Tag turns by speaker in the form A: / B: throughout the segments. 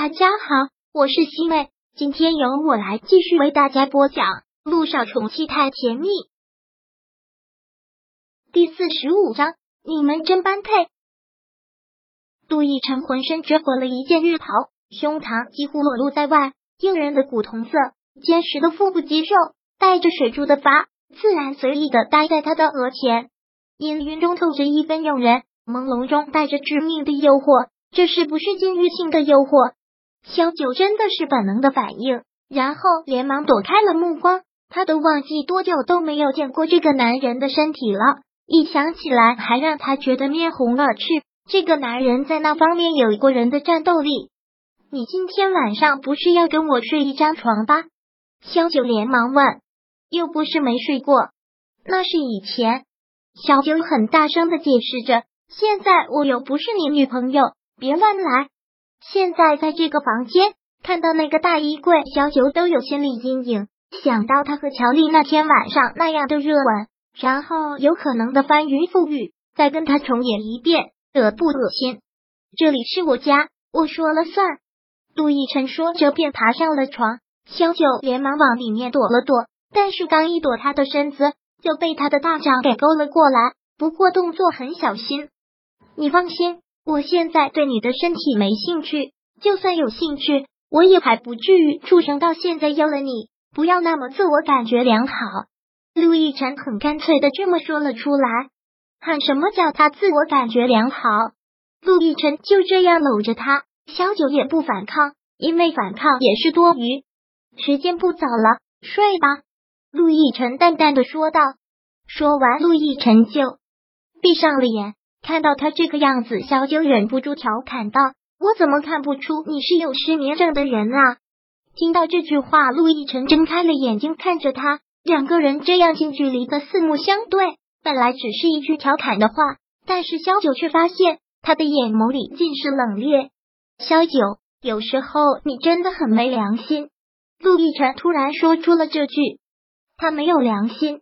A: 大家好，我是西妹，今天由我来继续为大家播讲《路上宠妻太甜蜜》第四十五章。你们真般配。杜奕晨浑身只裹了一件浴袍，胸膛几乎裸露在外，诱人的古铜色、坚实的腹部肌肉，带着水珠的发，自然随意的搭在他的额前，氤氲中透着一分诱人，朦胧中带着致命的诱惑。这是不是禁欲性的诱惑？萧九真的是本能的反应，然后连忙躲开了目光。他都忘记多久都没有见过这个男人的身体了，一想起来还让他觉得面红耳赤。这个男人在那方面有过人的战斗力。你今天晚上不是要跟我睡一张床吧？萧九连忙问。又不是没睡过，那是以前。萧九很大声的解释着。现在我又不是你女朋友，别乱来。现在在这个房间看到那个大衣柜，小九都有心理阴影。想到他和乔丽那天晚上那样的热吻，然后有可能的翻云覆雨，再跟他重演一遍，恶不恶心？这里是我家，我说了算。杜奕晨说着便爬上了床，小九连忙往里面躲了躲，但是刚一躲，他的身子就被他的大掌给勾了过来，不过动作很小心。你放心。我现在对你的身体没兴趣，就算有兴趣，我也还不至于出生到现在要了你。不要那么自我感觉良好。陆亦辰很干脆的这么说了出来。喊什么叫他自我感觉良好？陆亦辰就这样搂着他，小九也不反抗，因为反抗也是多余。时间不早了，睡吧。陆亦辰淡淡的说道。说完，陆亦辰就闭上了眼。看到他这个样子，小九忍不住调侃道：“我怎么看不出你是有失眠症的人啊？”听到这句话，陆亦辰睁开了眼睛看着他，两个人这样近距离的四目相对，本来只是一句调侃的话，但是萧九却发现他的眼眸里尽是冷冽。萧九，有时候你真的很没良心。陆亦辰突然说出了这句：“他没有良心。”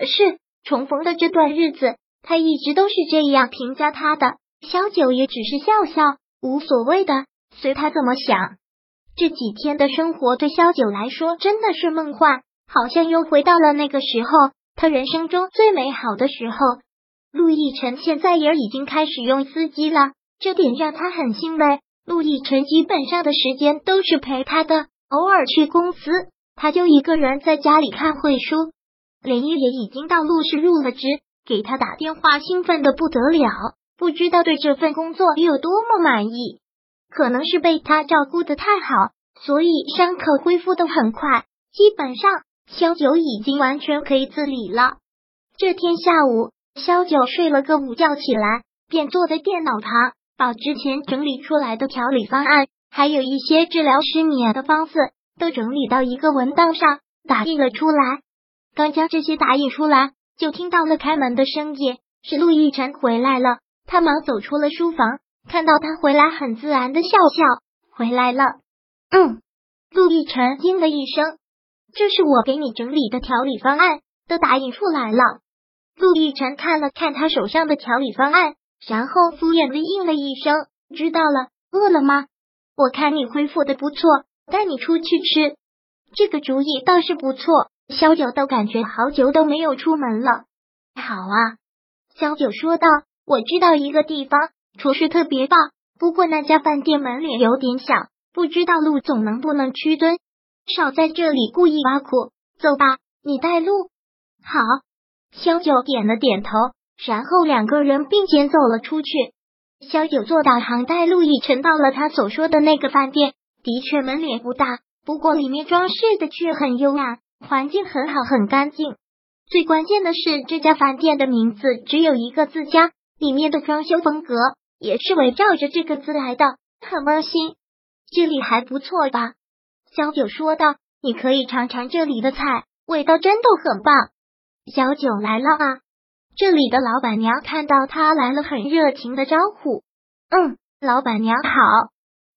A: 是重逢的这段日子。他一直都是这样评价他的，萧九也只是笑笑，无所谓的，随他怎么想。这几天的生活对萧九来说真的是梦幻，好像又回到了那个时候，他人生中最美好的时候。陆亦辰现在也已经开始用司机了，这点让他很欣慰。陆亦辰基本上的时间都是陪他的，偶尔去公司，他就一个人在家里看会书。连毅也已经到陆氏入了职。给他打电话，兴奋的不得了，不知道对这份工作有多么满意。可能是被他照顾的太好，所以伤口恢复的很快，基本上萧九已经完全可以自理了。这天下午，萧九睡了个午觉，起来便坐在电脑旁，把之前整理出来的调理方案，还有一些治疗失眠的方子，都整理到一个文档上，打印了出来。刚将这些打印出来。就听到了开门的声音，是陆亦辰回来了。他忙走出了书房，看到他回来，很自然的笑笑，回来了。嗯，陆亦辰应了一声。这是我给你整理的调理方案，都打印出来了。陆亦辰看了看他手上的调理方案，然后敷衍的应了一声，知道了。饿了吗？我看你恢复的不错，带你出去吃。这个主意倒是不错。萧九都感觉好久都没有出门了。好啊，萧九说道：“我知道一个地方，厨师特别棒。不过那家饭店门脸有点小，不知道陆总能不能屈蹲。少在这里故意挖苦。走吧，你带路。”好，萧九点了点头，然后两个人并肩走了出去。萧九做导航带路，已乘到了他所说的那个饭店。的确门脸不大，不过里面装饰的却很优雅。环境很好，很干净。最关键的是，这家饭店的名字只有一个字“家”，里面的装修风格也是围绕着这个字来的，很温馨。这里还不错吧？小九说道：“你可以尝尝这里的菜，味道真的很棒。”小九来了啊！这里的老板娘看到他来了，很热情的招呼：“嗯，老板娘好。”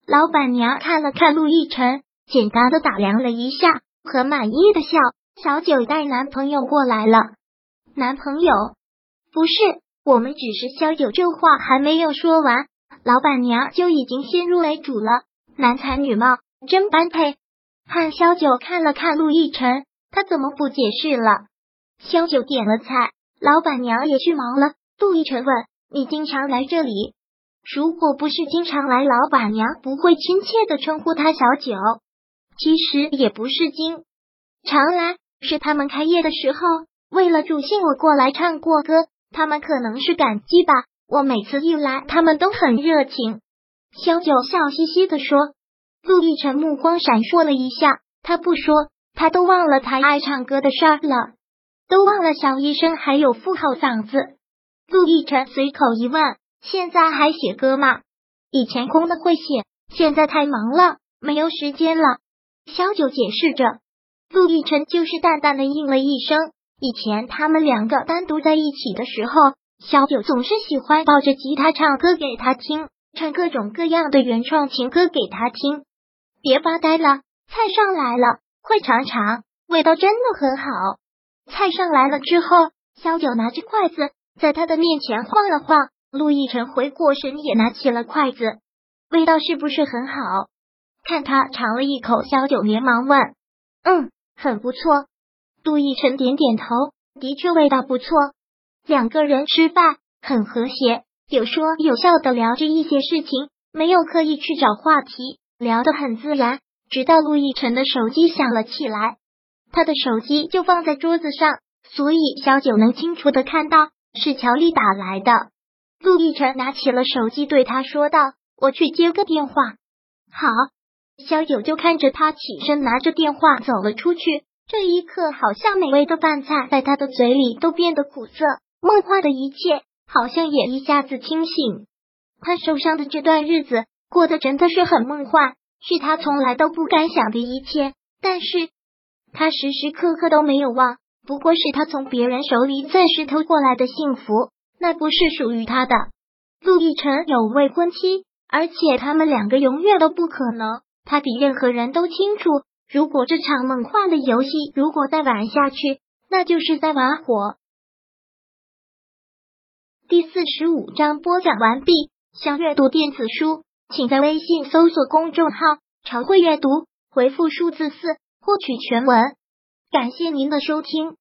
A: 老板娘看了看陆亦辰，简单的打量了一下。很满意的笑，小九带男朋友过来了。男朋友不是，我们只是小九。这话还没有说完，老板娘就已经先入为主了。男才女貌，真般配。看小九看了看陆亦辰，他怎么不解释了？小九点了菜，老板娘也去忙了。陆亦辰问：“你经常来这里？如果不是经常来，老板娘不会亲切的称呼他小九。其实也不是经常来，是他们开业的时候，为了助兴，我过来唱过歌。他们可能是感激吧。我每次一来，他们都很热情。”萧九笑嘻嘻的说。陆亦辰目光闪烁了一下，他不说，他都忘了他爱唱歌的事儿了，都忘了小医生还有副好嗓子。陆亦辰随口一问：“现在还写歌吗？”以前空的会写，现在太忙了，没有时间了。萧九解释着。陆亦辰就是淡淡的应了一声。以前他们两个单独在一起的时候，萧九总是喜欢抱着吉他唱歌给他听，唱各种各样的原创情歌给他听。别发呆了，菜上来了，快尝尝，味道真的很好。菜上来了之后，萧九拿着筷子在他的面前晃了晃，陆亦辰回过神也拿起了筷子，味道是不是很好？看他尝了一口，小九连忙问：“嗯，很不错。”陆亦辰点点头，的确味道不错。两个人吃饭很和谐，有说有笑的聊着一些事情，没有刻意去找话题。聊得很自然，直到陆亦辰的手机响了起来，他的手机就放在桌子上，所以小九能清楚的看到是乔丽打来的。陆亦辰拿起了手机，对他说道：“我去接个电话。”好，小九就看着他起身拿着电话走了出去。这一刻，好像美味的饭菜在他的嘴里都变得苦涩，梦幻的一切好像也一下子清醒。他受伤的这段日子。过得真的是很梦幻，是他从来都不敢想的一切。但是他时时刻刻都没有忘，不过是他从别人手里暂时偷过来的幸福，那不是属于他的。陆亦辰有未婚妻，而且他们两个永远都不可能。他比任何人都清楚，如果这场梦幻的游戏如果再玩下去，那就是在玩火。第四十五章播讲完毕。想阅读电子书。请在微信搜索公众号“常会阅读”，回复数字四获取全文。感谢您的收听。